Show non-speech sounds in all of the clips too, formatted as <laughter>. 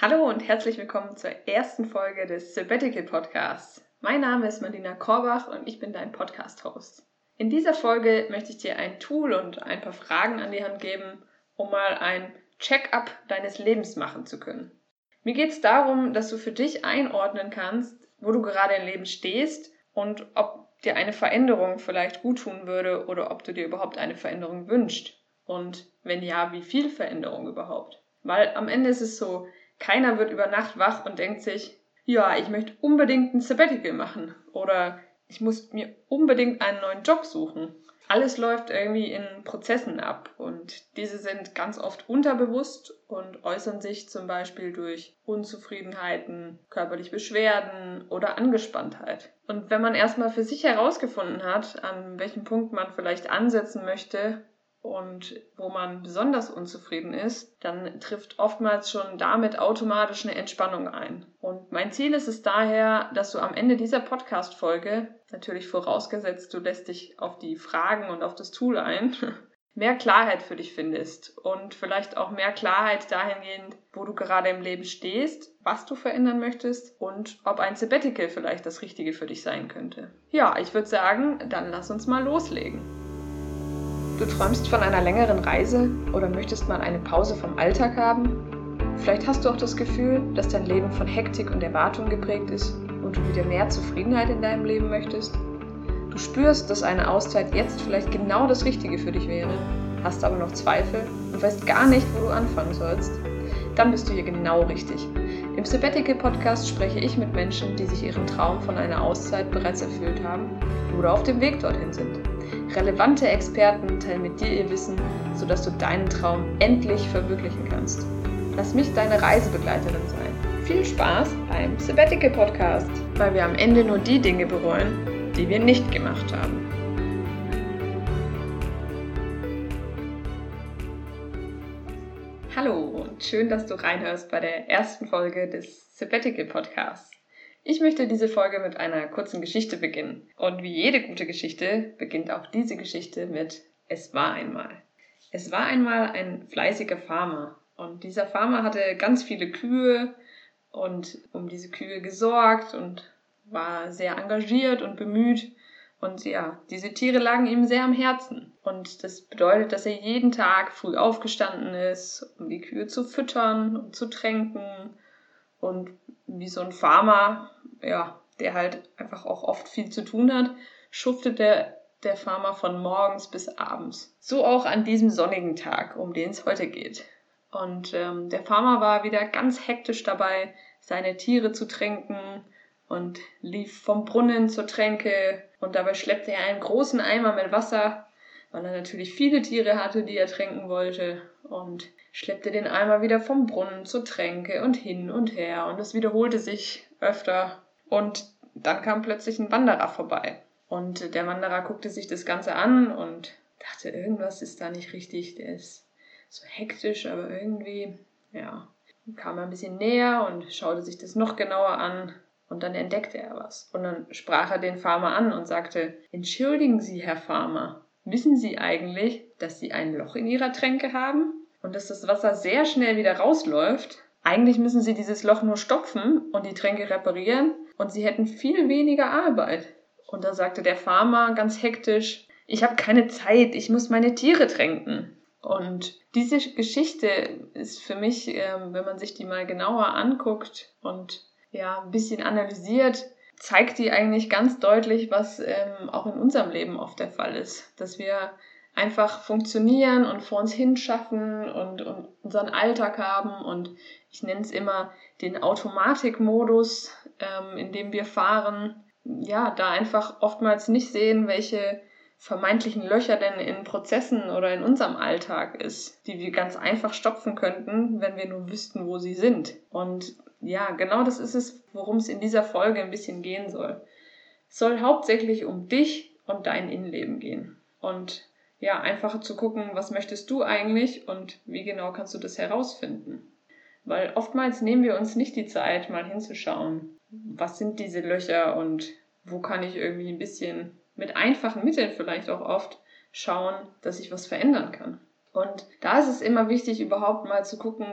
Hallo und herzlich willkommen zur ersten Folge des Sabbatical Podcasts. Mein Name ist Marlina Korbach und ich bin dein Podcast-Host. In dieser Folge möchte ich dir ein Tool und ein paar Fragen an die Hand geben, um mal ein Check-up deines Lebens machen zu können. Mir geht es darum, dass du für dich einordnen kannst, wo du gerade im Leben stehst und ob dir eine Veränderung vielleicht gut tun würde oder ob du dir überhaupt eine Veränderung wünschst. Und wenn ja, wie viel Veränderung überhaupt? Weil am Ende ist es so, keiner wird über Nacht wach und denkt sich, ja, ich möchte unbedingt ein Sabbatical machen oder ich muss mir unbedingt einen neuen Job suchen. Alles läuft irgendwie in Prozessen ab und diese sind ganz oft unterbewusst und äußern sich zum Beispiel durch Unzufriedenheiten, körperliche Beschwerden oder Angespanntheit. Und wenn man erstmal für sich herausgefunden hat, an welchem Punkt man vielleicht ansetzen möchte, und wo man besonders unzufrieden ist, dann trifft oftmals schon damit automatisch eine Entspannung ein. Und mein Ziel ist es daher, dass du am Ende dieser Podcast-Folge, natürlich vorausgesetzt, du lässt dich auf die Fragen und auf das Tool ein, <laughs> mehr Klarheit für dich findest und vielleicht auch mehr Klarheit dahingehend, wo du gerade im Leben stehst, was du verändern möchtest und ob ein Sabbatical vielleicht das Richtige für dich sein könnte. Ja, ich würde sagen, dann lass uns mal loslegen. Du träumst von einer längeren Reise oder möchtest mal eine Pause vom Alltag haben? Vielleicht hast du auch das Gefühl, dass dein Leben von Hektik und Erwartung geprägt ist und du wieder mehr Zufriedenheit in deinem Leben möchtest? Du spürst, dass eine Auszeit jetzt vielleicht genau das Richtige für dich wäre, hast aber noch Zweifel und weißt gar nicht, wo du anfangen sollst? Dann bist du hier genau richtig. Im Sabbatical Podcast spreche ich mit Menschen, die sich ihren Traum von einer Auszeit bereits erfüllt haben oder auf dem Weg dorthin sind. Relevante Experten teilen mit dir ihr Wissen, sodass du deinen Traum endlich verwirklichen kannst. Lass mich deine Reisebegleiterin sein. Viel Spaß beim Sabbatical Podcast, weil wir am Ende nur die Dinge bereuen, die wir nicht gemacht haben. Hallo und schön, dass du reinhörst bei der ersten Folge des Sabbatical Podcasts. Ich möchte diese Folge mit einer kurzen Geschichte beginnen. Und wie jede gute Geschichte beginnt auch diese Geschichte mit Es war einmal. Es war einmal ein fleißiger Farmer. Und dieser Farmer hatte ganz viele Kühe und um diese Kühe gesorgt und war sehr engagiert und bemüht. Und ja, diese Tiere lagen ihm sehr am Herzen. Und das bedeutet, dass er jeden Tag früh aufgestanden ist, um die Kühe zu füttern und zu tränken. Und wie so ein Farmer ja, der halt einfach auch oft viel zu tun hat, schuftet der, der Farmer von morgens bis abends. So auch an diesem sonnigen Tag, um den es heute geht. Und ähm, der Farmer war wieder ganz hektisch dabei, seine Tiere zu tränken und lief vom Brunnen zur Tränke und dabei schleppte er einen großen Eimer mit Wasser, weil er natürlich viele Tiere hatte, die er tränken wollte und schleppte den Eimer wieder vom Brunnen zur Tränke und hin und her und es wiederholte sich öfter und dann kam plötzlich ein Wanderer vorbei. Und der Wanderer guckte sich das Ganze an und dachte, irgendwas ist da nicht richtig. Der ist so hektisch, aber irgendwie, ja, kam er ein bisschen näher und schaute sich das noch genauer an. Und dann entdeckte er was. Und dann sprach er den Farmer an und sagte, Entschuldigen Sie, Herr Farmer, wissen Sie eigentlich, dass Sie ein Loch in Ihrer Tränke haben? Und dass das Wasser sehr schnell wieder rausläuft? Eigentlich müssen Sie dieses Loch nur stopfen und die Tränke reparieren und sie hätten viel weniger Arbeit. Und da sagte der Farmer ganz hektisch, ich habe keine Zeit, ich muss meine Tiere tränken. Und diese Geschichte ist für mich, ähm, wenn man sich die mal genauer anguckt und ja, ein bisschen analysiert, zeigt die eigentlich ganz deutlich, was ähm, auch in unserem Leben oft der Fall ist. Dass wir einfach funktionieren und vor uns hinschaffen und, und unseren Alltag haben und ich nenne es immer den Automatikmodus, ähm, in dem wir fahren, ja, da einfach oftmals nicht sehen, welche vermeintlichen Löcher denn in Prozessen oder in unserem Alltag ist, die wir ganz einfach stopfen könnten, wenn wir nur wüssten, wo sie sind. Und ja, genau das ist es, worum es in dieser Folge ein bisschen gehen soll. Es soll hauptsächlich um dich und dein Innenleben gehen. Und ja, einfach zu gucken, was möchtest du eigentlich und wie genau kannst du das herausfinden. Weil oftmals nehmen wir uns nicht die Zeit, mal hinzuschauen, was sind diese Löcher und wo kann ich irgendwie ein bisschen mit einfachen Mitteln vielleicht auch oft schauen, dass ich was verändern kann. Und da ist es immer wichtig, überhaupt mal zu gucken,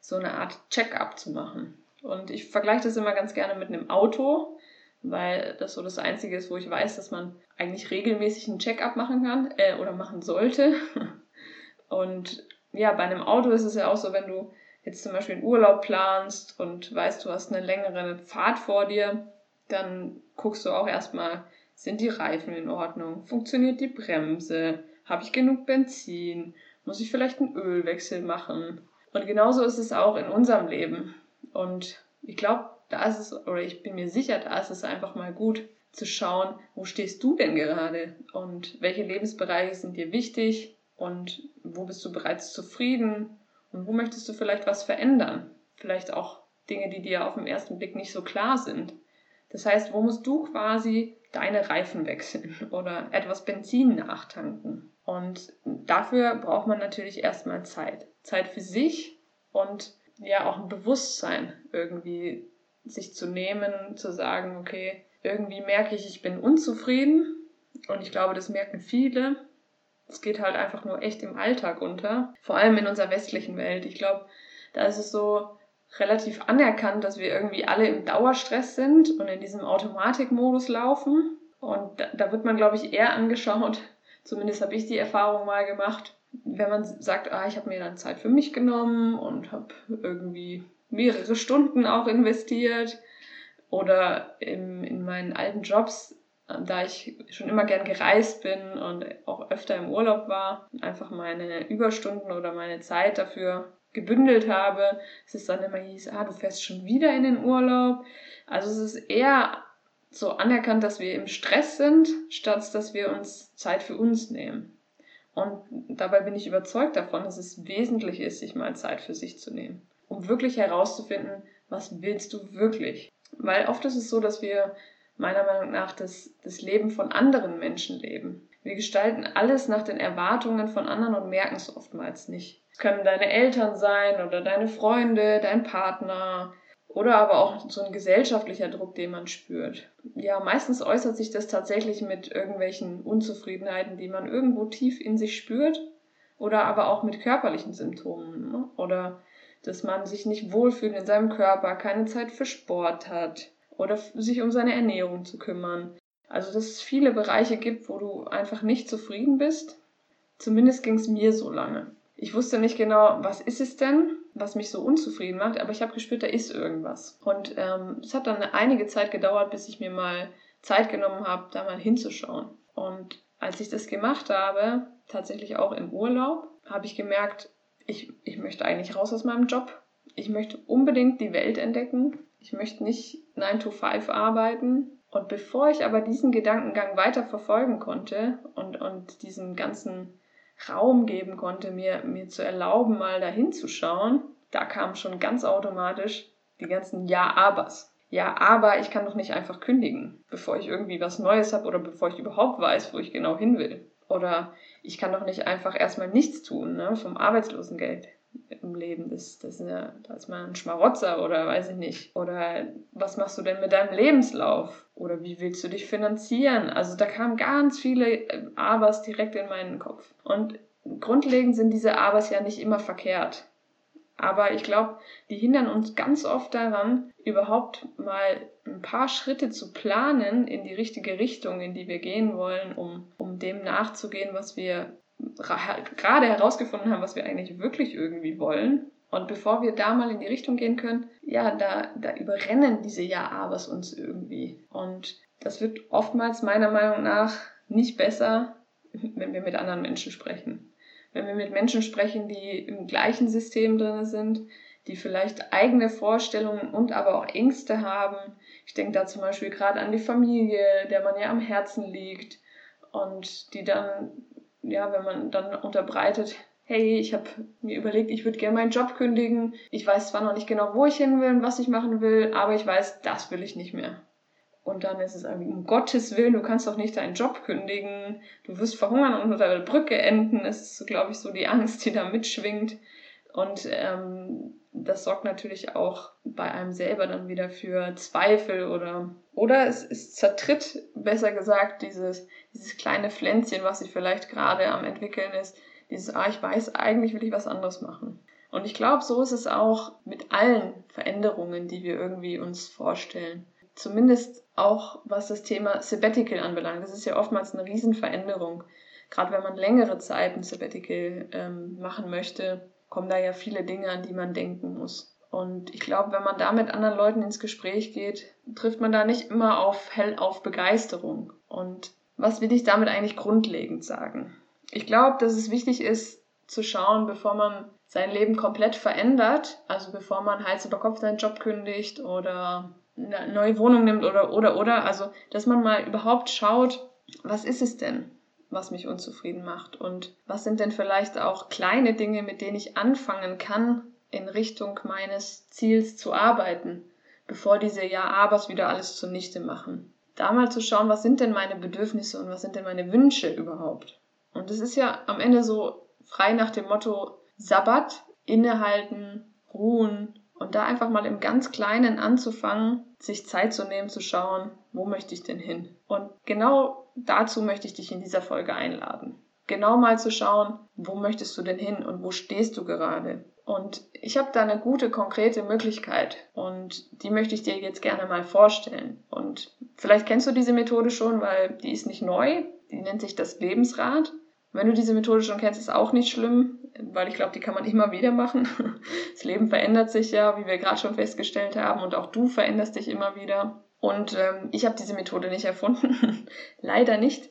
so eine Art Check-up zu machen. Und ich vergleiche das immer ganz gerne mit einem Auto, weil das so das Einzige ist, wo ich weiß, dass man eigentlich regelmäßig einen Check-up machen kann äh, oder machen sollte. <laughs> Und ja, bei einem Auto ist es ja auch so, wenn du jetzt zum Beispiel einen Urlaub planst und weißt, du hast eine längere Fahrt vor dir, dann guckst du auch erstmal, sind die Reifen in Ordnung? Funktioniert die Bremse? Habe ich genug Benzin? Muss ich vielleicht einen Ölwechsel machen? Und genauso ist es auch in unserem Leben. Und ich glaube, da ist es, oder ich bin mir sicher, da ist es einfach mal gut zu schauen, wo stehst du denn gerade und welche Lebensbereiche sind dir wichtig und wo bist du bereits zufrieden und wo möchtest du vielleicht was verändern? Vielleicht auch Dinge, die dir auf den ersten Blick nicht so klar sind. Das heißt, wo musst du quasi deine Reifen wechseln <laughs> oder etwas Benzin nachtanken? Und dafür braucht man natürlich erstmal Zeit. Zeit für sich und ja auch ein Bewusstsein irgendwie sich zu nehmen, zu sagen, okay, irgendwie merke ich, ich bin unzufrieden und ich glaube, das merken viele. Es geht halt einfach nur echt im Alltag unter, vor allem in unserer westlichen Welt. Ich glaube, da ist es so relativ anerkannt, dass wir irgendwie alle im Dauerstress sind und in diesem Automatikmodus laufen. Und da, da wird man, glaube ich, eher angeschaut, zumindest habe ich die Erfahrung mal gemacht, wenn man sagt, ah, ich habe mir dann Zeit für mich genommen und habe irgendwie mehrere Stunden auch investiert oder im, in meinen alten Jobs, da ich schon immer gern gereist bin und auch öfter im Urlaub war, einfach meine Überstunden oder meine Zeit dafür gebündelt habe, es ist dann immer hieß, ah, du fährst schon wieder in den Urlaub. Also es ist eher so anerkannt, dass wir im Stress sind, statt dass wir uns Zeit für uns nehmen. Und dabei bin ich überzeugt davon, dass es wesentlich ist, sich mal Zeit für sich zu nehmen, um wirklich herauszufinden, was willst du wirklich. Weil oft ist es so, dass wir meiner Meinung nach das, das Leben von anderen Menschen leben. Wir gestalten alles nach den Erwartungen von anderen und merken es oftmals nicht. Es können deine Eltern sein oder deine Freunde, dein Partner, oder aber auch so ein gesellschaftlicher Druck, den man spürt. Ja, meistens äußert sich das tatsächlich mit irgendwelchen Unzufriedenheiten, die man irgendwo tief in sich spürt. Oder aber auch mit körperlichen Symptomen. Ne? Oder dass man sich nicht wohlfühlt in seinem Körper, keine Zeit für Sport hat. Oder sich um seine Ernährung zu kümmern. Also, dass es viele Bereiche gibt, wo du einfach nicht zufrieden bist. Zumindest ging es mir so lange. Ich wusste nicht genau, was ist es denn? Was mich so unzufrieden macht, aber ich habe gespürt, da ist irgendwas. Und ähm, es hat dann einige Zeit gedauert, bis ich mir mal Zeit genommen habe, da mal hinzuschauen. Und als ich das gemacht habe, tatsächlich auch im Urlaub, habe ich gemerkt, ich, ich möchte eigentlich raus aus meinem Job. Ich möchte unbedingt die Welt entdecken. Ich möchte nicht 9 to 5 arbeiten. Und bevor ich aber diesen Gedankengang weiter verfolgen konnte und, und diesen ganzen Raum geben konnte, mir, mir zu erlauben, mal dahin zu schauen, da kamen schon ganz automatisch die ganzen Ja-Abers. Ja, aber ich kann doch nicht einfach kündigen, bevor ich irgendwie was Neues habe oder bevor ich überhaupt weiß, wo ich genau hin will. Oder ich kann doch nicht einfach erstmal nichts tun, ne, vom Arbeitslosengeld im Leben. Das, das ist, eine, da ist man ein Schmarotzer oder weiß ich nicht. Oder was machst du denn mit deinem Lebenslauf? Oder wie willst du dich finanzieren? Also da kamen ganz viele äh, Abers direkt in meinen Kopf. Und grundlegend sind diese Abers ja nicht immer verkehrt. Aber ich glaube, die hindern uns ganz oft daran, überhaupt mal ein paar Schritte zu planen in die richtige Richtung, in die wir gehen wollen, um, um dem nachzugehen, was wir gerade herausgefunden haben, was wir eigentlich wirklich irgendwie wollen. Und bevor wir da mal in die Richtung gehen können, ja, da, da überrennen diese Ja-Abers uns irgendwie. Und das wird oftmals meiner Meinung nach nicht besser, wenn wir mit anderen Menschen sprechen. Wenn wir mit Menschen sprechen, die im gleichen System drin sind, die vielleicht eigene Vorstellungen und aber auch Ängste haben. Ich denke da zum Beispiel gerade an die Familie, der man ja am Herzen liegt und die dann ja, wenn man dann unterbreitet, hey, ich habe mir überlegt, ich würde gerne meinen Job kündigen. Ich weiß zwar noch nicht genau, wo ich hin will und was ich machen will, aber ich weiß, das will ich nicht mehr. Und dann ist es irgendwie, um Gottes Willen, du kannst doch nicht deinen Job kündigen, du wirst verhungern und unter der Brücke enden. Das ist, glaube ich, so die Angst, die da mitschwingt. Und ähm, das sorgt natürlich auch bei einem selber dann wieder für Zweifel oder oder es, es zertritt, besser gesagt, dieses, dieses kleine Pflänzchen, was sich vielleicht gerade am entwickeln ist, dieses, ah, ich weiß, eigentlich will ich was anderes machen. Und ich glaube, so ist es auch mit allen Veränderungen, die wir irgendwie uns vorstellen. Zumindest auch was das Thema Sabbatical anbelangt. Das ist ja oftmals eine Riesenveränderung. Gerade wenn man längere Zeit ein Sabbatical ähm, machen möchte, kommen da ja viele Dinge, an die man denken muss. Und ich glaube, wenn man da mit anderen Leuten ins Gespräch geht, trifft man da nicht immer auf hell auf Begeisterung. Und was will ich damit eigentlich grundlegend sagen? Ich glaube, dass es wichtig ist, zu schauen, bevor man sein Leben komplett verändert, also bevor man Hals über Kopf seinen Job kündigt oder eine neue Wohnung nimmt oder, oder, oder, also, dass man mal überhaupt schaut, was ist es denn, was mich unzufrieden macht und was sind denn vielleicht auch kleine Dinge, mit denen ich anfangen kann, in Richtung meines Ziels zu arbeiten, bevor diese Ja-Abers wieder alles zunichte machen. Da mal zu schauen, was sind denn meine Bedürfnisse und was sind denn meine Wünsche überhaupt. Und es ist ja am Ende so frei nach dem Motto Sabbat, innehalten, ruhen und da einfach mal im ganz Kleinen anzufangen, sich Zeit zu nehmen, zu schauen, wo möchte ich denn hin. Und genau dazu möchte ich dich in dieser Folge einladen. Genau mal zu schauen, wo möchtest du denn hin und wo stehst du gerade. Und ich habe da eine gute, konkrete Möglichkeit und die möchte ich dir jetzt gerne mal vorstellen. Und vielleicht kennst du diese Methode schon, weil die ist nicht neu. Die nennt sich das Lebensrad. Wenn du diese Methode schon kennst, ist auch nicht schlimm, weil ich glaube, die kann man immer wieder machen. <laughs> Das Leben verändert sich ja, wie wir gerade schon festgestellt haben, und auch du veränderst dich immer wieder. Und ähm, ich habe diese Methode nicht erfunden, <laughs> leider nicht.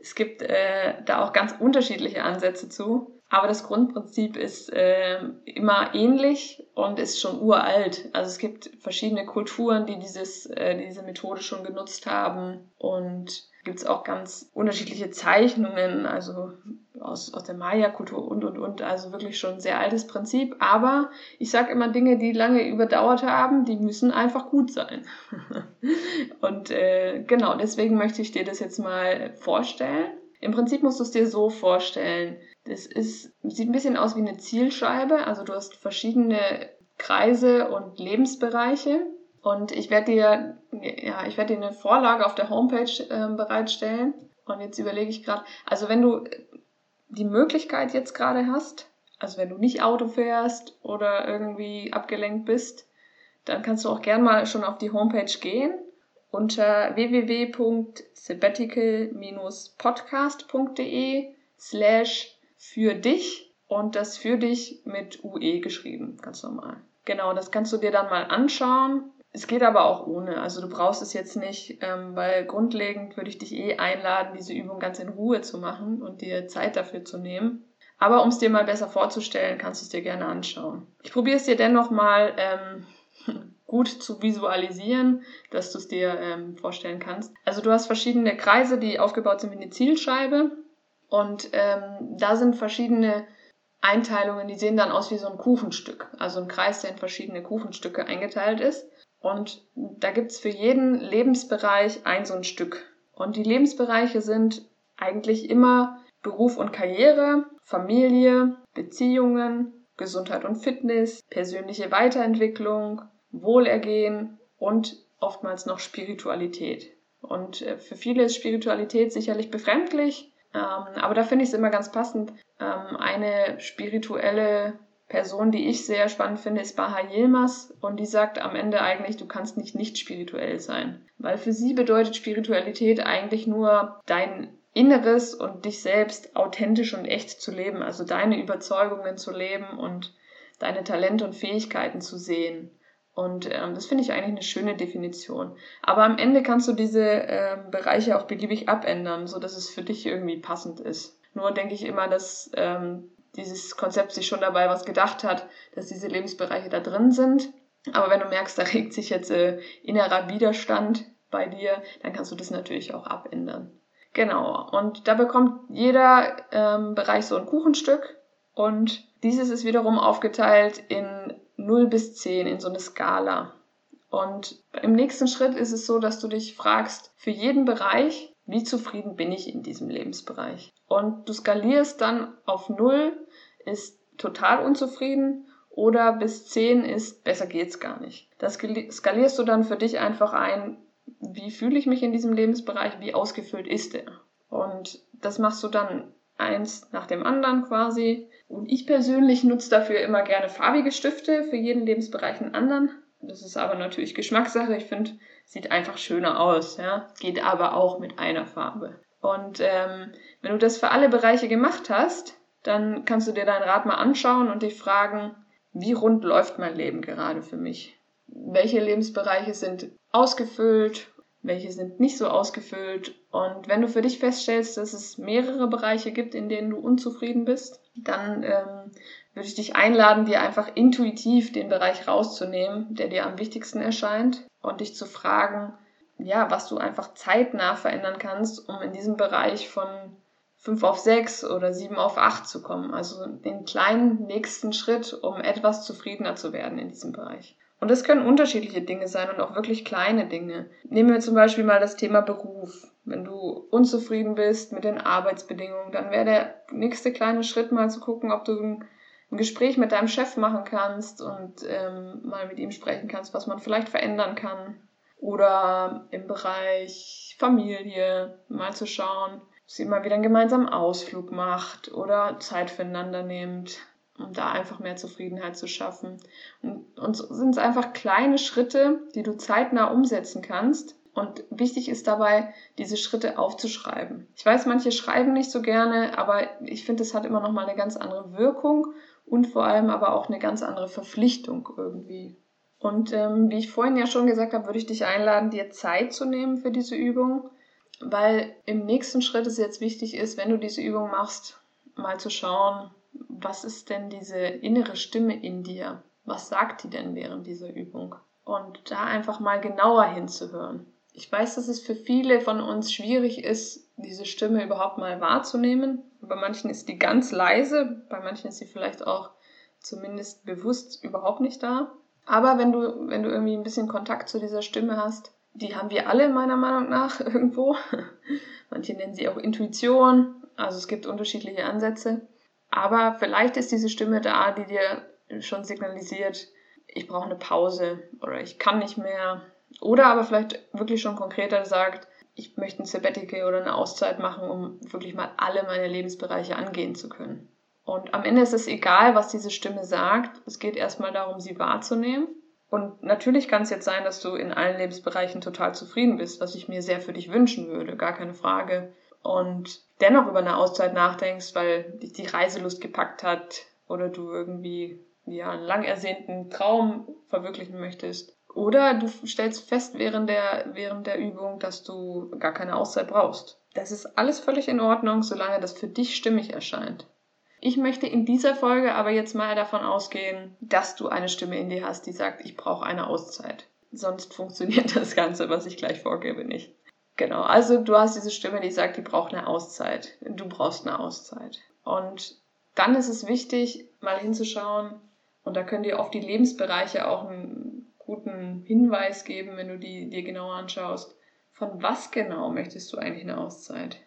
Es gibt äh, da auch ganz unterschiedliche Ansätze zu. Aber das Grundprinzip ist äh, immer ähnlich und ist schon uralt. Also es gibt verschiedene Kulturen, die dieses, äh, diese Methode schon genutzt haben. Und gibt es auch ganz unterschiedliche Zeichnungen, also aus, aus der Maya-Kultur und, und, und. Also wirklich schon ein sehr altes Prinzip. Aber ich sage immer, Dinge, die lange überdauert haben, die müssen einfach gut sein. <laughs> und äh, genau, deswegen möchte ich dir das jetzt mal vorstellen. Im Prinzip musst du es dir so vorstellen. Das ist, sieht ein bisschen aus wie eine Zielscheibe. Also du hast verschiedene Kreise und Lebensbereiche. Und ich werde dir, ja, ich werde dir eine Vorlage auf der Homepage äh, bereitstellen. Und jetzt überlege ich gerade, also wenn du die Möglichkeit jetzt gerade hast, also wenn du nicht Auto fährst oder irgendwie abgelenkt bist, dann kannst du auch gern mal schon auf die Homepage gehen unter www.sabbatical-podcast.de slash für dich und das für dich mit UE geschrieben, ganz normal. Genau, das kannst du dir dann mal anschauen. Es geht aber auch ohne. Also du brauchst es jetzt nicht, ähm, weil grundlegend würde ich dich eh einladen, diese Übung ganz in Ruhe zu machen und dir Zeit dafür zu nehmen. Aber um es dir mal besser vorzustellen, kannst du es dir gerne anschauen. Ich probiere es dir dennoch mal ähm, <laughs> gut zu visualisieren, dass du es dir ähm, vorstellen kannst. Also du hast verschiedene Kreise, die aufgebaut sind wie eine Zielscheibe und ähm, da sind verschiedene Einteilungen, die sehen dann aus wie so ein Kuchenstück. Also ein Kreis, der in verschiedene Kuchenstücke eingeteilt ist. Und da gibt's für jeden Lebensbereich ein so ein Stück. Und die Lebensbereiche sind eigentlich immer Beruf und Karriere, Familie, Beziehungen, Gesundheit und Fitness, persönliche Weiterentwicklung, Wohlergehen und oftmals noch Spiritualität. Und äh, für viele ist Spiritualität sicherlich befremdlich, aber da finde ich es immer ganz passend. Ähm, eine spirituelle Person, die ich sehr spannend finde, ist Baha Yilmaz und die sagt am Ende eigentlich, du kannst nicht nicht spirituell sein. Weil für sie bedeutet Spiritualität eigentlich nur dein Inneres und dich selbst authentisch und echt zu leben, also deine Überzeugungen zu leben und deine Talente und Fähigkeiten zu sehen. Und ähm, das finde ich eigentlich eine schöne Definition. Aber am Ende kannst du diese ähm, Bereiche auch beliebig abändern, so dass es für dich irgendwie passend ist. Nur denke ich immer, dass ähm, dieses Konzept sich schon dabei was gedacht hat, dass diese Lebensbereiche da drin sind. Aber wenn du merkst, da regt sich jetzt äh, innerer Widerstand bei dir, dann kannst du das natürlich auch abändern. Genau. Und da bekommt jeder ähm, Bereich so ein Kuchenstück und dieses ist wiederum aufgeteilt in 0 bis 10 in so eine Skala. Und im nächsten Schritt ist es so, dass du dich fragst, für jeden Bereich, wie zufrieden bin ich in diesem Lebensbereich? Und du skalierst dann auf 0 ist total unzufrieden oder bis 10 ist besser geht's gar nicht. Das skalierst du dann für dich einfach ein, wie fühle ich mich in diesem Lebensbereich, wie ausgefüllt ist der? Und das machst du dann eins nach dem anderen quasi. Und ich persönlich nutze dafür immer gerne farbige Stifte, für jeden Lebensbereich einen anderen. Das ist aber natürlich Geschmackssache. Ich finde, sieht einfach schöner aus. Ja? Geht aber auch mit einer Farbe. Und ähm, wenn du das für alle Bereiche gemacht hast, dann kannst du dir dein Rad mal anschauen und dich fragen, wie rund läuft mein Leben gerade für mich? Welche Lebensbereiche sind ausgefüllt? Welche sind nicht so ausgefüllt? Und wenn du für dich feststellst, dass es mehrere Bereiche gibt, in denen du unzufrieden bist, dann ähm, würde ich dich einladen, dir einfach intuitiv den Bereich rauszunehmen, der dir am wichtigsten erscheint und dich zu fragen, ja, was du einfach zeitnah verändern kannst, um in diesem Bereich von 5 auf 6 oder 7 auf 8 zu kommen. Also den kleinen nächsten Schritt, um etwas zufriedener zu werden in diesem Bereich. Und das können unterschiedliche Dinge sein und auch wirklich kleine Dinge. Nehmen wir zum Beispiel mal das Thema Beruf. Wenn du unzufrieden bist mit den Arbeitsbedingungen, dann wäre der nächste kleine Schritt mal zu gucken, ob du ein, Gespräch mit deinem Chef machen kannst und ähm, mal mit ihm sprechen kannst, was man vielleicht verändern kann. Oder im Bereich Familie mal zu schauen, dass ihr mal wieder einen gemeinsamen Ausflug macht oder Zeit füreinander nehmt, um da einfach mehr Zufriedenheit zu schaffen. Und, und so sind es einfach kleine Schritte, die du zeitnah umsetzen kannst. Und wichtig ist dabei, diese Schritte aufzuschreiben. Ich weiß, manche schreiben nicht so gerne, aber ich finde, es hat immer noch mal eine ganz andere Wirkung und vor allem aber auch eine ganz andere Verpflichtung irgendwie. Und ähm, wie ich vorhin ja schon gesagt habe, würde ich dich einladen, dir Zeit zu nehmen für diese Übung weil im nächsten Schritt es jetzt wichtig ist, wenn du diese Übung machst, mal zu schauen, was ist denn diese innere Stimme in dir? Was sagt die denn während dieser Übung? Und da einfach mal genauer hinzuhören. Ich weiß, dass es für viele von uns schwierig ist, diese Stimme überhaupt mal wahrzunehmen. Bei manchen ist die ganz leise, bei manchen ist sie vielleicht auch zumindest bewusst überhaupt nicht da. Aber wenn du, wenn du irgendwie ein bisschen Kontakt zu dieser Stimme hast, die haben wir alle meiner Meinung nach <laughs> irgendwo. Manche nennen sie auch Intuition. Also es gibt unterschiedliche Ansätze. Aber vielleicht ist diese Stimme da, die dir schon signalisiert, ich brauche eine Pause oder ich kann nicht mehr. Oder aber vielleicht wirklich schon konkreter sagt, ich möchte ein Sabbatical oder eine Auszeit machen, um wirklich mal alle meine Lebensbereiche angehen zu können. Und am Ende ist es egal, was diese Stimme sagt. Es geht erstmal darum, sie wahrzunehmen und natürlich kann es jetzt sein, dass du in allen Lebensbereichen total zufrieden bist, was ich mir sehr für dich wünschen würde, gar keine Frage. Und dennoch über eine Auszeit nachdenkst, weil dich die Reiselust gepackt hat oder du irgendwie ja, einen lang ersehnten Traum verwirklichen möchtest. Oder du stellst fest während der, während der Übung, dass du gar keine Auszeit brauchst. Das ist alles völlig in Ordnung, solange das für dich stimmig erscheint. Ich möchte in dieser Folge aber jetzt mal davon ausgehen, dass du eine Stimme in dir hast, die sagt, ich brauche eine Auszeit. Sonst funktioniert das Ganze, was ich gleich vorgebe, nicht. Genau, also du hast diese Stimme, die sagt, die braucht eine Auszeit. Du brauchst eine Auszeit. Und dann ist es wichtig, mal hinzuschauen, und da können dir oft die Lebensbereiche auch einen guten Hinweis geben, wenn du die dir genauer anschaust. Von was genau möchtest du eigentlich eine Auszeit?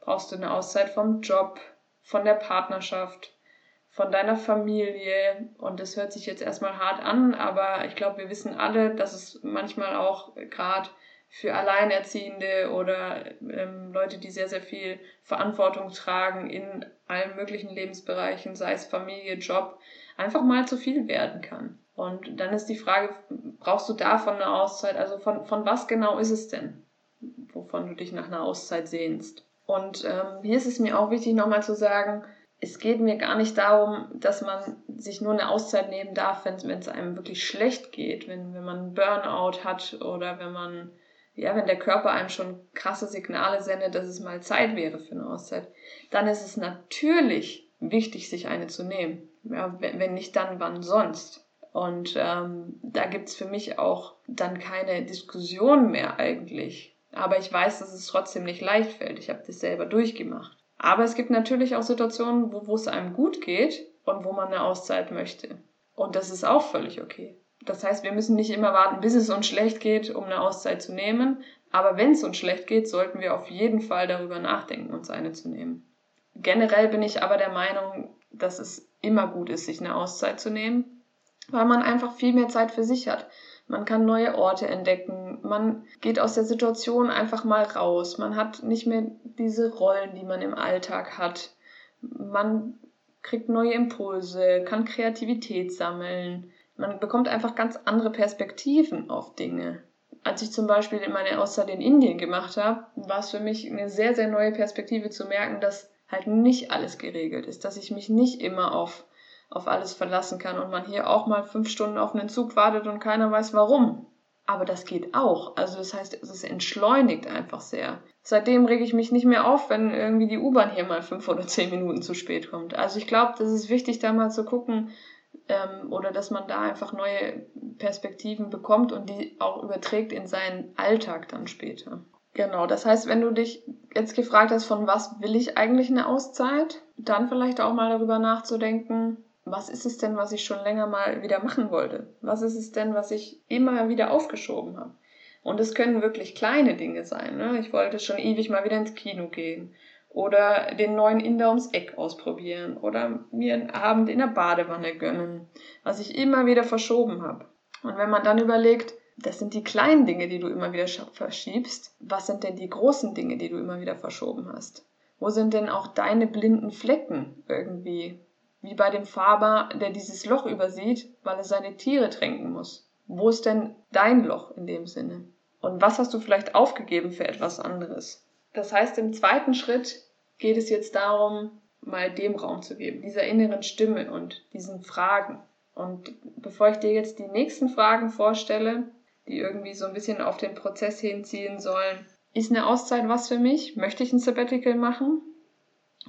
Brauchst du eine Auszeit vom Job? von der Partnerschaft, von deiner Familie. Und das hört sich jetzt erstmal hart an, aber ich glaube, wir wissen alle, dass es manchmal auch gerade für Alleinerziehende oder ähm, Leute, die sehr, sehr viel Verantwortung tragen in allen möglichen Lebensbereichen, sei es Familie, Job, einfach mal zu viel werden kann. Und dann ist die Frage, brauchst du davon eine Auszeit? Also von, von was genau ist es denn, wovon du dich nach einer Auszeit sehnst? Und ähm, hier ist es mir auch wichtig, nochmal zu sagen, es geht mir gar nicht darum, dass man sich nur eine Auszeit nehmen darf, wenn es einem wirklich schlecht geht, wenn, wenn man Burnout hat oder wenn man, ja, wenn der Körper einem schon krasse Signale sendet, dass es mal Zeit wäre für eine Auszeit. Dann ist es natürlich wichtig, sich eine zu nehmen. Ja, wenn, nicht, dann wann sonst? Und ähm, da gibt's für mich auch dann keine Diskussion mehr eigentlich aber ich weiß, dass es trotzdem nicht leicht fällt. Ich habe das selber durchgemacht. Aber es gibt natürlich auch Situationen, wo es einem gut geht und wo man eine Auszeit möchte. Und das ist auch völlig okay. Das heißt, wir müssen nicht immer warten, bis es uns schlecht geht, um eine Auszeit zu nehmen. Aber wenn es uns schlecht geht, sollten wir auf jeden Fall darüber nachdenken, uns eine zu nehmen. Generell bin ich aber der Meinung, dass es immer gut ist, sich eine Auszeit zu nehmen, weil man einfach viel mehr Zeit für sich hat man kann neue Orte entdecken, man geht aus der Situation einfach mal raus, man hat nicht mehr diese Rollen, die man im Alltag hat. man kriegt neue Impulse, kann Kreativität sammeln. Man bekommt einfach ganz andere Perspektiven auf Dinge. Als ich zum Beispiel meine Auszeit in Indien gemacht habe, war es für mich eine sehr, sehr neue Perspektive zu merken, dass halt nicht alles geregelt ist, dass ich mich nicht immer auf, auf alles verlassen kann und man hier auch mal fünf Stunden auf einen Zug wartet und keiner weiß warum. Aber das geht auch. Also das heißt, es entschleunigt einfach sehr. Seitdem rege ich mich nicht mehr auf, wenn irgendwie die U-Bahn hier mal fünf oder zehn Minuten zu spät kommt. Also ich glaube, das ist wichtig, da mal zu gucken ähm, oder dass man da einfach neue Perspektiven bekommt und die auch überträgt in seinen Alltag dann später. Genau, das heißt, wenn du dich jetzt gefragt hast, von was will ich eigentlich eine Auszeit, dann vielleicht auch mal darüber nachzudenken, was ist es denn, was ich schon länger mal wieder machen wollte? Was ist es denn, was ich immer wieder aufgeschoben habe? Und es können wirklich kleine Dinge sein. Ne? Ich wollte schon ewig mal wieder ins Kino gehen oder den neuen Inder ums Eck ausprobieren oder mir einen Abend in der Badewanne gönnen, was ich immer wieder verschoben habe. Und wenn man dann überlegt, das sind die kleinen Dinge, die du immer wieder verschiebst, was sind denn die großen Dinge, die du immer wieder verschoben hast? Wo sind denn auch deine blinden Flecken irgendwie? wie bei dem Faber, der dieses Loch übersieht, weil er seine Tiere tränken muss. Wo ist denn dein Loch in dem Sinne? Und was hast du vielleicht aufgegeben für etwas anderes? Das heißt, im zweiten Schritt geht es jetzt darum, mal dem Raum zu geben, dieser inneren Stimme und diesen Fragen. Und bevor ich dir jetzt die nächsten Fragen vorstelle, die irgendwie so ein bisschen auf den Prozess hinziehen sollen, ist eine Auszeit was für mich? Möchte ich ein Sabbatical machen?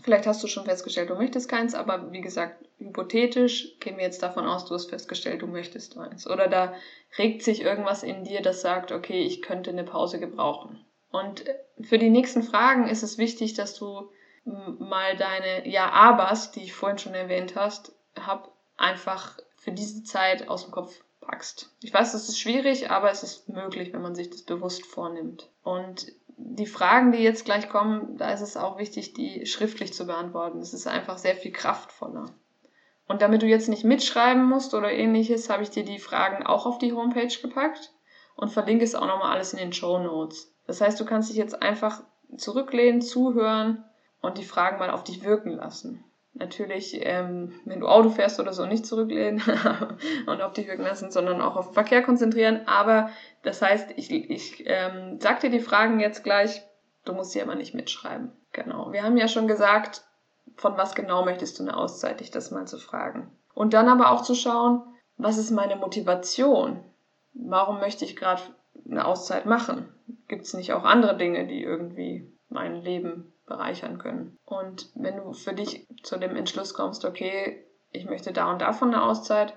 Vielleicht hast du schon festgestellt, du möchtest keins, aber wie gesagt, hypothetisch gehen wir jetzt davon aus, du hast festgestellt, du möchtest eins. Oder da regt sich irgendwas in dir, das sagt, okay, ich könnte eine Pause gebrauchen. Und für die nächsten Fragen ist es wichtig, dass du mal deine Ja-Abers, die ich vorhin schon erwähnt hast, hab, einfach für diese Zeit aus dem Kopf packst. Ich weiß, das ist schwierig, aber es ist möglich, wenn man sich das bewusst vornimmt. Und die Fragen, die jetzt gleich kommen, da ist es auch wichtig, die schriftlich zu beantworten. Es ist einfach sehr viel kraftvoller. Und damit du jetzt nicht mitschreiben musst oder ähnliches, habe ich dir die Fragen auch auf die Homepage gepackt und verlinke es auch nochmal alles in den Show Notes. Das heißt, du kannst dich jetzt einfach zurücklehnen, zuhören und die Fragen mal auf dich wirken lassen natürlich, ähm, wenn du Auto fährst oder so, nicht zurücklehnen <laughs> und auf dich wirken lassen, sondern auch auf den Verkehr konzentrieren. Aber das heißt, ich, ich ähm, sag dir die Fragen jetzt gleich, du musst sie aber nicht mitschreiben. Genau. Wir haben ja schon gesagt, von was genau möchtest du eine Auszeit, dich das mal zu fragen. Und dann aber auch zu schauen, was ist meine Motivation? Warum möchte ich gerade eine Auszeit machen? Gibt es nicht auch andere Dinge, die irgendwie mein Leben bereichern können. Und wenn du für dich zu dem Entschluss kommst, okay, ich möchte da und davon eine Auszeit,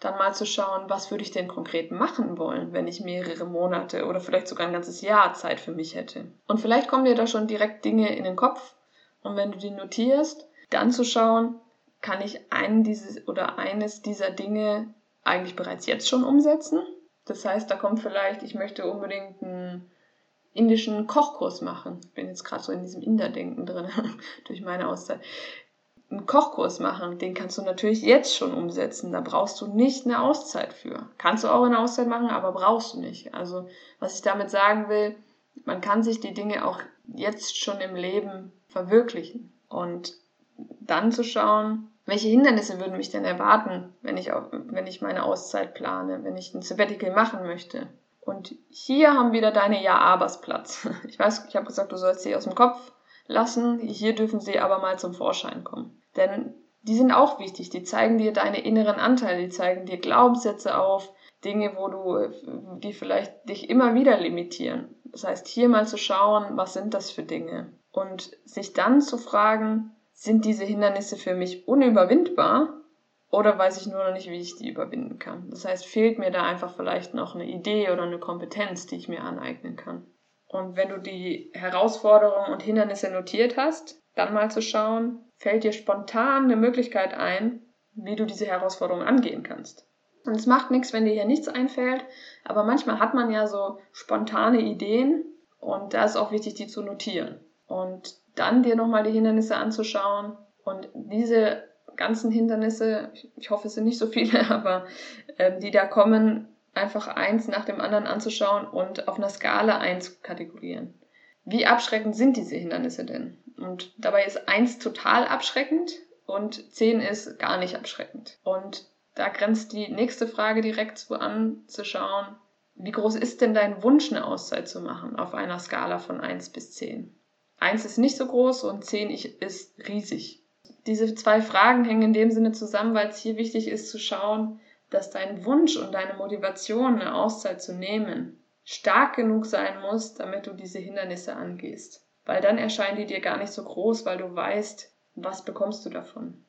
dann mal zu schauen, was würde ich denn konkret machen wollen, wenn ich mehrere Monate oder vielleicht sogar ein ganzes Jahr Zeit für mich hätte. Und vielleicht kommen dir da schon direkt Dinge in den Kopf und wenn du die notierst, dann zu schauen, kann ich einen dieses oder eines dieser Dinge eigentlich bereits jetzt schon umsetzen? Das heißt, da kommt vielleicht, ich möchte unbedingt ein indischen Kochkurs machen. Ich bin jetzt gerade so in diesem Inder-Denken drin, <laughs> durch meine Auszeit. Einen Kochkurs machen, den kannst du natürlich jetzt schon umsetzen. Da brauchst du nicht eine Auszeit für. Kannst du auch eine Auszeit machen, aber brauchst du nicht. Also, was ich damit sagen will, man kann sich die Dinge auch jetzt schon im Leben verwirklichen. Und dann zu schauen, welche Hindernisse würden mich denn erwarten, wenn ich, auch, wenn ich meine Auszeit plane, wenn ich ein Sabbatical machen möchte. Und hier haben wieder deine Ja-Abers Platz. <laughs> Ich weiß, ich habe gesagt, du sollst sie aus dem Kopf lassen. Hier dürfen sie aber mal zum Vorschein kommen. Denn die sind auch wichtig. Die zeigen dir deine inneren Anteile, die zeigen dir Glaubenssätze auf, Dinge, wo du, die vielleicht dich immer wieder limitieren. Das heißt, hier mal zu schauen, was sind das für Dinge? Und sich dann zu fragen, sind diese Hindernisse für mich unüberwindbar oder weiß ich nur noch nicht, wie ich die überwinden kann. Das heißt, fehlt mir da einfach vielleicht noch eine Idee oder eine Kompetenz, die ich mir aneignen kann. Und wenn du die Herausforderungen und Hindernisse notiert hast, dann mal zu schauen, fällt dir spontan eine Möglichkeit ein, wie du diese Herausforderungen angehen kannst. Und es macht nichts, wenn dir hier nichts einfällt, aber manchmal hat man ja so spontane Ideen und da ist auch wichtig, die zu notieren. Und dann dir nochmal die Hindernisse anzuschauen und diese ganzen Hindernisse, ich hoffe es sind nicht so viele, <laughs> aber ähm, die da kommen, einfach eins nach dem anderen anzuschauen und auf einer Skala einzukategorieren. Wie abschreckend sind diese Hindernisse denn? Und dabei ist eins total abschreckend und zehn ist gar nicht abschreckend. Und da grenzt die nächste Frage direkt zu an, zu schauen, wie groß ist denn dein Wunsch, eine Auszeit zu machen auf einer Skala von 1 bis 10? 1 ist nicht so groß und 10 ist riesig. Diese zwei Fragen hängen in dem Sinne zusammen, weil es hier wichtig ist zu schauen, dass dein Wunsch und deine Motivation, eine Auszeit zu nehmen, stark genug sein muss, damit du diese Hindernisse angehst. Weil dann erscheinen die dir gar nicht so groß, weil du weißt, was bekommst du davon.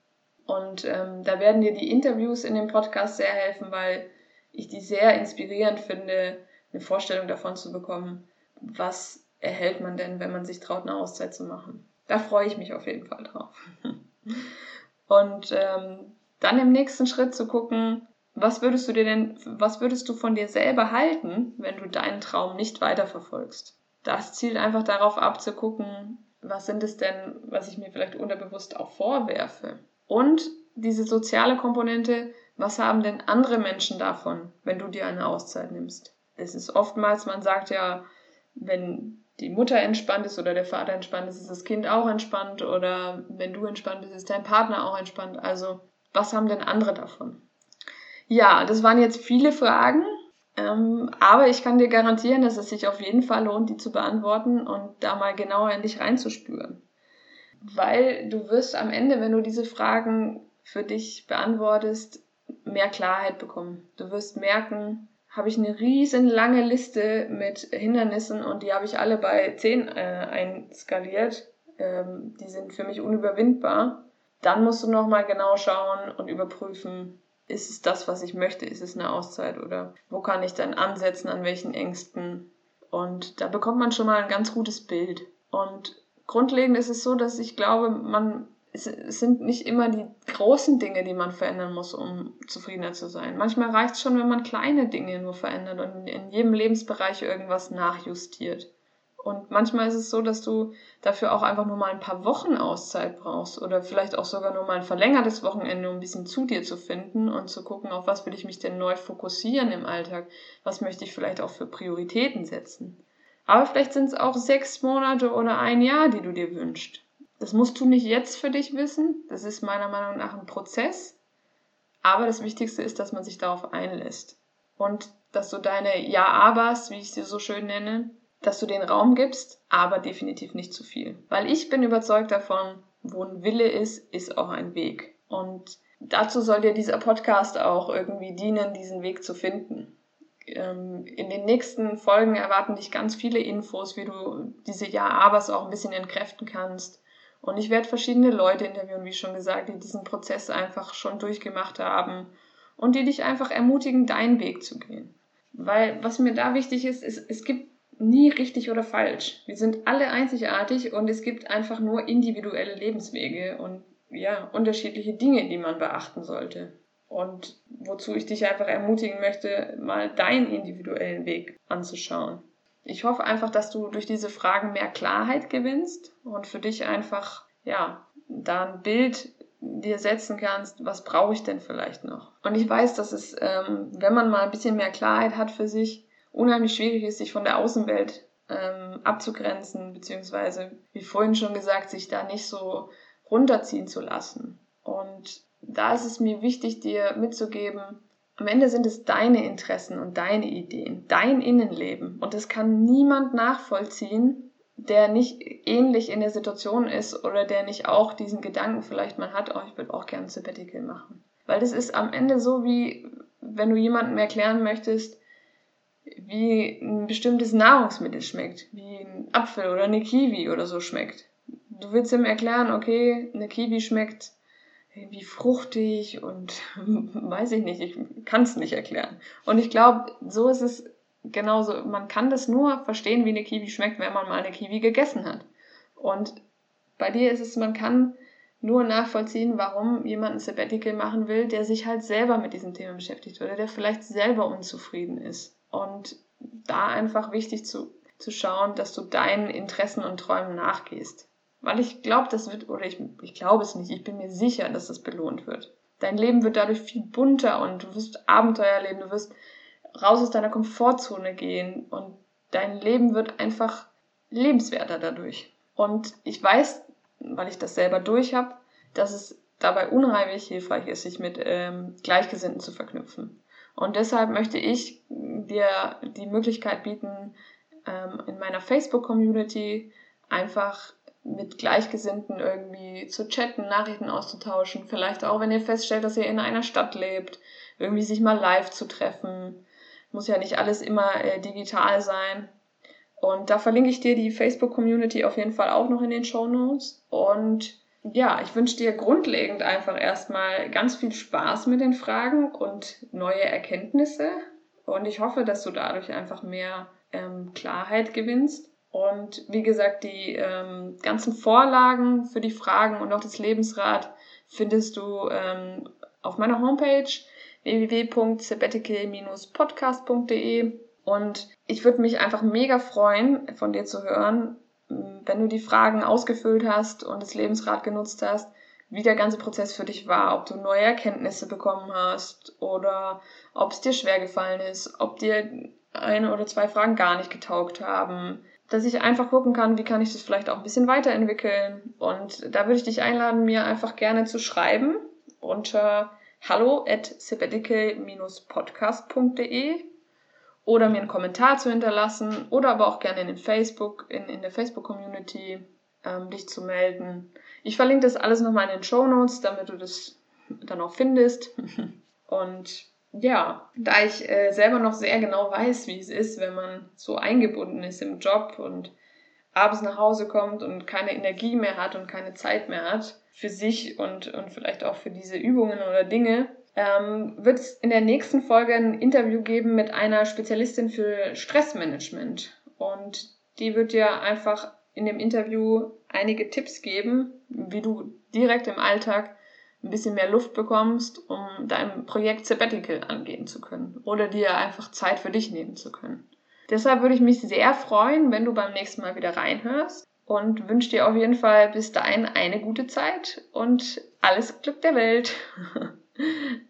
Und ähm, da werden dir die Interviews in dem Podcast sehr helfen, weil ich die sehr inspirierend finde, eine Vorstellung davon zu bekommen, was erhält man denn, wenn man sich traut, eine Auszeit zu machen. Da freue ich mich auf jeden Fall drauf. <laughs> Und ähm, dann im nächsten Schritt zu gucken, was würdest du dir denn, was würdest du von dir selber halten, wenn du deinen Traum nicht weiterverfolgst? Das zielt einfach darauf ab zu gucken, was sind es denn, was ich mir vielleicht unterbewusst auch vorwerfe? Und diese soziale Komponente, was haben denn andere Menschen davon, wenn du dir eine Auszeit nimmst? Es ist oftmals, man sagt ja, wenn die Mutter entspannt ist oder der Vater entspannt ist, ist das Kind auch entspannt oder wenn du entspannt bist, ist dein Partner auch entspannt. Also, was haben denn andere davon? Ja, das waren jetzt viele Fragen, ähm, aber ich kann dir garantieren, dass es sich auf jeden Fall lohnt, die zu beantworten und da mal genauer in dich reinzuspüren. Weil du wirst am Ende, wenn du diese Fragen für dich beantwortest, mehr Klarheit bekommen. Du wirst merken, habe ich eine riesen lange Liste mit Hindernissen und die habe ich alle bei 10 äh, einskaliert. Ähm, die sind für mich unüberwindbar. Dann musst du nochmal genau schauen und überprüfen, ist es das, was ich möchte? Ist es eine Auszeit oder wo kann ich dann ansetzen, an welchen Ängsten? Und da bekommt man schon mal ein ganz gutes Bild. Und grundlegend ist es so, dass ich glaube, man es sind nicht immer die großen Dinge, die man verändern muss, um zufriedener zu sein. Manchmal reicht es schon, wenn man kleine Dinge nur verändert und in jedem Lebensbereich irgendwas nachjustiert. Und manchmal ist es so, dass du dafür auch einfach nur mal ein paar Wochen Auszeit brauchst oder vielleicht auch sogar nur mal ein verlängertes Wochenende, um ein bisschen zu dir zu finden und zu gucken, auf was will ich mich denn neu fokussieren im Alltag, was möchte ich vielleicht auch für Prioritäten setzen. Aber vielleicht sind es auch sechs Monate oder ein Jahr, die du dir wünschst. Das musst du nicht jetzt für dich wissen. Das ist meiner Meinung nach ein Prozess. Aber das Wichtigste ist, dass man sich darauf einlässt. Und dass du deine Ja-Abers, wie ich sie so schön nenne, dass du den Raum gibst, aber definitiv nicht zu viel. Weil ich bin überzeugt davon, wo ein Wille ist, ist auch ein Weg. Und dazu soll dir dieser Podcast auch irgendwie dienen, diesen Weg zu finden. Ähm, in den nächsten Folgen erwarten dich ganz viele Infos, wie du diese Ja-Abers auch ein bisschen entkräften kannst. Und ich werde verschiedene Leute interviewen, wie schon gesagt, die diesen Prozess einfach schon durchgemacht haben und die dich einfach ermutigen, deinen Weg zu gehen. Weil was mir da wichtig ist, ist, es gibt nie richtig oder falsch. Wir sind alle einzigartig und es gibt einfach nur individuelle Lebenswege und ja, unterschiedliche Dinge, die man beachten sollte. Und wozu ich dich einfach ermutigen möchte, mal deinen individuellen Weg anzuschauen. Ich hoffe einfach, dass du durch diese Fragen mehr Klarheit gewinnst und für dich einfach, ja, da ein Bild dir setzen kannst, was brauche ich denn vielleicht noch. Und ich weiß, dass es, ähm, wenn man mal ein bisschen mehr Klarheit hat für sich, unheimlich schwierig ist, sich von der Außenwelt ähm, abzugrenzen, beziehungsweise, wie vorhin schon gesagt, sich da nicht so runterziehen zu lassen. Und da ist es mir wichtig, dir mitzugeben, am Ende sind es deine Interessen und deine Ideen, dein Innenleben. Und das kann niemand nachvollziehen, der nicht ähnlich in der Situation ist oder der nicht auch diesen Gedanken vielleicht mal hat, oh, ich würde auch gerne Sabbatical machen. Weil das ist am Ende so wie, wenn du jemandem erklären möchtest, wie ein bestimmtes Nahrungsmittel schmeckt, wie ein Apfel oder eine Kiwi oder so schmeckt. Du willst ihm erklären, okay, eine Kiwi schmeckt wie fruchtig und <laughs> weiß ich nicht, ich kann es nicht erklären. Und ich glaube, so ist es genauso. Man kann das nur verstehen, wie eine Kiwi schmeckt, wenn man mal eine Kiwi gegessen hat. Und bei dir ist es, man kann nur nachvollziehen, warum jemand ein Sabbatical machen will, der sich halt selber mit diesem Thema beschäftigt oder der vielleicht selber unzufrieden ist. Und da einfach wichtig zu, zu schauen, dass du deinen Interessen und Träumen nachgehst. Weil ich glaube, das wird, oder ich, ich glaube es nicht, ich bin mir sicher, dass das belohnt wird. Dein Leben wird dadurch viel bunter und du wirst Abenteuer leben, du wirst raus aus deiner Komfortzone gehen und dein Leben wird einfach lebenswerter dadurch. Und ich weiß, weil ich das selber durch habe, dass es dabei unheimlich hilfreich ist, sich mit ähm, Gleichgesinnten zu verknüpfen. Und deshalb möchte ich dir die Möglichkeit bieten, ähm, in meiner Facebook-Community einfach mit Gleichgesinnten irgendwie zu chatten, Nachrichten auszutauschen, vielleicht auch, wenn ihr feststellt, dass ihr in einer Stadt lebt, irgendwie sich mal live zu treffen. Muss ja nicht alles immer äh, digital sein. Und da verlinke ich dir die Facebook-Community auf jeden Fall auch noch in den Show Notes. Und ja, ich wünsche dir grundlegend einfach erstmal ganz viel Spaß mit den Fragen und neue Erkenntnisse. Und ich hoffe, dass du dadurch einfach mehr ähm, Klarheit gewinnst. Und wie gesagt, die ähm, ganzen Vorlagen für die Fragen und auch das Lebensrad findest du ähm, auf meiner Homepage www.sabbatical-podcast.de. Und ich würde mich einfach mega freuen, von dir zu hören, wenn du die Fragen ausgefüllt hast und das Lebensrad genutzt hast, wie der ganze Prozess für dich war, ob du neue Erkenntnisse bekommen hast oder ob es dir schwer gefallen ist, ob dir eine oder zwei Fragen gar nicht getaugt haben, dass ich einfach gucken kann, wie kann ich das vielleicht auch ein bisschen weiterentwickeln. Und da würde ich dich einladen, mir einfach gerne zu schreiben unter hallo at sabbatical-podcast.de oder mir einen Kommentar zu hinterlassen oder aber auch gerne in den Facebook, in, in der Facebook-Community ähm, dich zu melden. Ich verlinke das alles nochmal in den Show Notes, damit du das dann auch findest. <laughs> Und ja, da ich äh, selber noch sehr genau weiß, wie es ist, wenn man so eingebunden ist im Job und abends nach Hause kommt und keine Energie mehr hat und keine Zeit mehr hat für sich und, und vielleicht auch für diese Übungen oder Dinge, ähm, wird es in der nächsten Folge ein Interview geben mit einer Spezialistin für Stressmanagement. Und die wird dir einfach in dem Interview einige Tipps geben, wie du direkt im Alltag ein bisschen mehr Luft bekommst, um dein Projekt Sabbatical angehen zu können oder dir einfach Zeit für dich nehmen zu können. Deshalb würde ich mich sehr freuen, wenn du beim nächsten Mal wieder reinhörst und wünsche dir auf jeden Fall bis dahin eine gute Zeit und alles Glück der Welt. <laughs>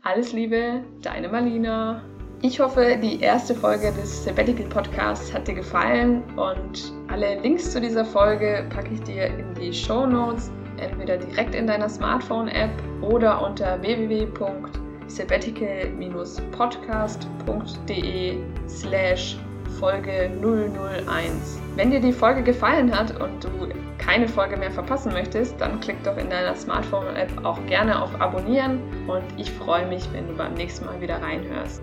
Alles Liebe, deine Marlina. Ich hoffe, die erste Folge des Sabbatical Podcasts hat dir gefallen und alle Links zu dieser Folge packe ich dir in die Show Notes, entweder direkt in deiner Smartphone-App oder unter www.sabbatical-podcast.de slash Folge 001. Wenn dir die Folge gefallen hat und du keine Folge mehr verpassen möchtest, dann klick doch in deiner Smartphone-App auch gerne auf Abonnieren und ich freue mich, wenn du beim nächsten Mal wieder reinhörst.